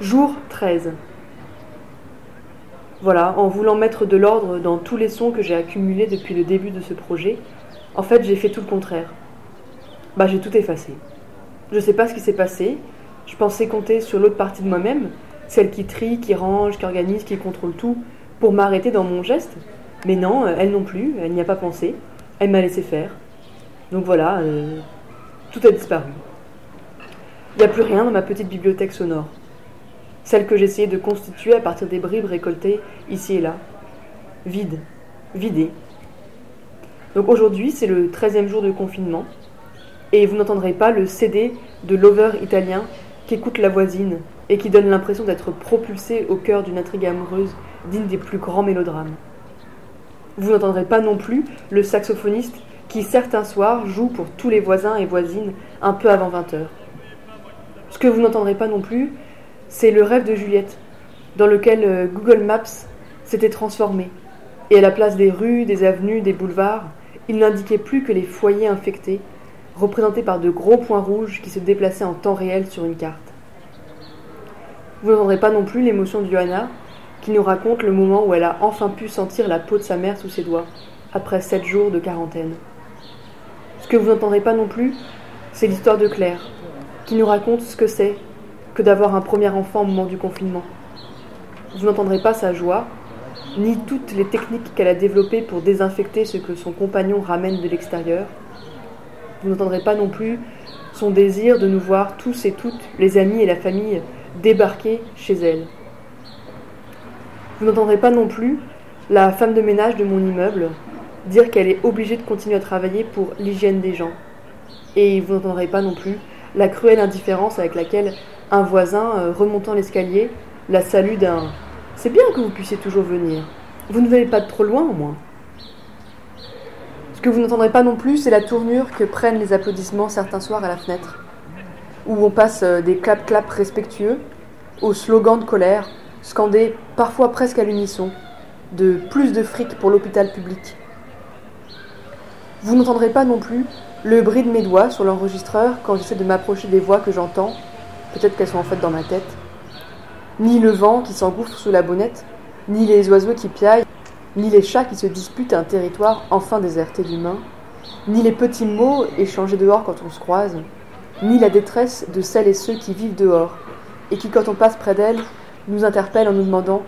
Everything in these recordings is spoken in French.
Jour 13. Voilà, en voulant mettre de l'ordre dans tous les sons que j'ai accumulés depuis le début de ce projet, en fait j'ai fait tout le contraire. Bah j'ai tout effacé. Je sais pas ce qui s'est passé, je pensais compter sur l'autre partie de moi-même, celle qui trie, qui range, qui organise, qui contrôle tout, pour m'arrêter dans mon geste. Mais non, elle non plus, elle n'y a pas pensé, elle m'a laissé faire. Donc voilà, euh, tout a disparu. Il n'y a plus rien dans ma petite bibliothèque sonore celle que j'essayais de constituer à partir des bribes récoltées ici et là. Vide, vidée. Donc aujourd'hui, c'est le 13e jour de confinement, et vous n'entendrez pas le CD de l'over italien qu'écoute la voisine et qui donne l'impression d'être propulsé au cœur d'une intrigue amoureuse digne des plus grands mélodrames. Vous n'entendrez pas non plus le saxophoniste qui certains soirs joue pour tous les voisins et voisines un peu avant 20 heures. Ce que vous n'entendrez pas non plus, c'est le rêve de Juliette, dans lequel euh, Google Maps s'était transformé. Et à la place des rues, des avenues, des boulevards, il n'indiquait plus que les foyers infectés, représentés par de gros points rouges qui se déplaçaient en temps réel sur une carte. Vous n'entendrez pas non plus l'émotion de Johanna, qui nous raconte le moment où elle a enfin pu sentir la peau de sa mère sous ses doigts, après sept jours de quarantaine. Ce que vous n'entendrez pas non plus, c'est l'histoire de Claire, qui nous raconte ce que c'est que d'avoir un premier enfant au moment du confinement. Vous n'entendrez pas sa joie, ni toutes les techniques qu'elle a développées pour désinfecter ce que son compagnon ramène de l'extérieur. Vous n'entendrez pas non plus son désir de nous voir tous et toutes, les amis et la famille, débarquer chez elle. Vous n'entendrez pas non plus la femme de ménage de mon immeuble dire qu'elle est obligée de continuer à travailler pour l'hygiène des gens. Et vous n'entendrez pas non plus la cruelle indifférence avec laquelle un voisin, euh, remontant l'escalier, la salue d'un C'est bien que vous puissiez toujours venir. Vous ne venez pas trop loin, au moins. Ce que vous n'entendrez pas non plus, c'est la tournure que prennent les applaudissements certains soirs à la fenêtre, où on passe euh, des clap-clap respectueux aux slogans de colère, scandés parfois presque à l'unisson, de plus de fric pour l'hôpital public. Vous n'entendrez pas non plus le bruit de mes doigts sur l'enregistreur quand j'essaie de m'approcher des voix que j'entends peut-être qu'elles sont en fait dans ma tête, ni le vent qui s'engouffre sous la bonnette, ni les oiseaux qui piaillent, ni les chats qui se disputent un territoire enfin déserté d'humains, ni les petits mots échangés dehors quand on se croise, ni la détresse de celles et ceux qui vivent dehors, et qui, quand on passe près d'elles, nous interpellent en nous demandant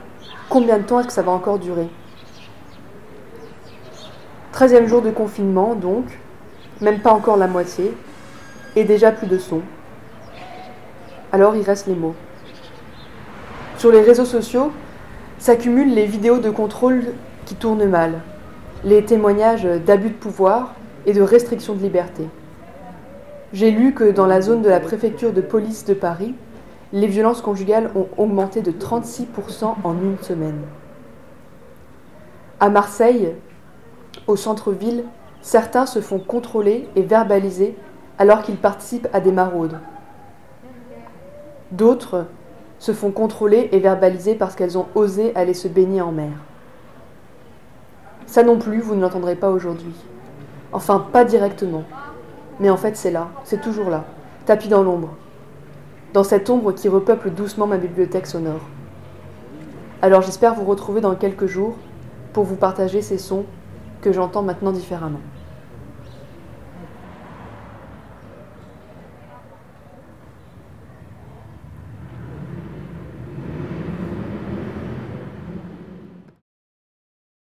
combien de temps est-ce que ça va encore durer. Treizième jour de confinement, donc, même pas encore la moitié, et déjà plus de sons. Alors il reste les mots. Sur les réseaux sociaux s'accumulent les vidéos de contrôle qui tournent mal, les témoignages d'abus de pouvoir et de restrictions de liberté. J'ai lu que dans la zone de la préfecture de police de Paris, les violences conjugales ont augmenté de 36% en une semaine. À Marseille, au centre-ville, certains se font contrôler et verbaliser alors qu'ils participent à des maraudes. D'autres se font contrôler et verbaliser parce qu'elles ont osé aller se baigner en mer. Ça non plus, vous ne l'entendrez pas aujourd'hui. Enfin, pas directement. Mais en fait, c'est là, c'est toujours là, tapis dans l'ombre. Dans cette ombre qui repeuple doucement ma bibliothèque sonore. Alors j'espère vous retrouver dans quelques jours pour vous partager ces sons que j'entends maintenant différemment.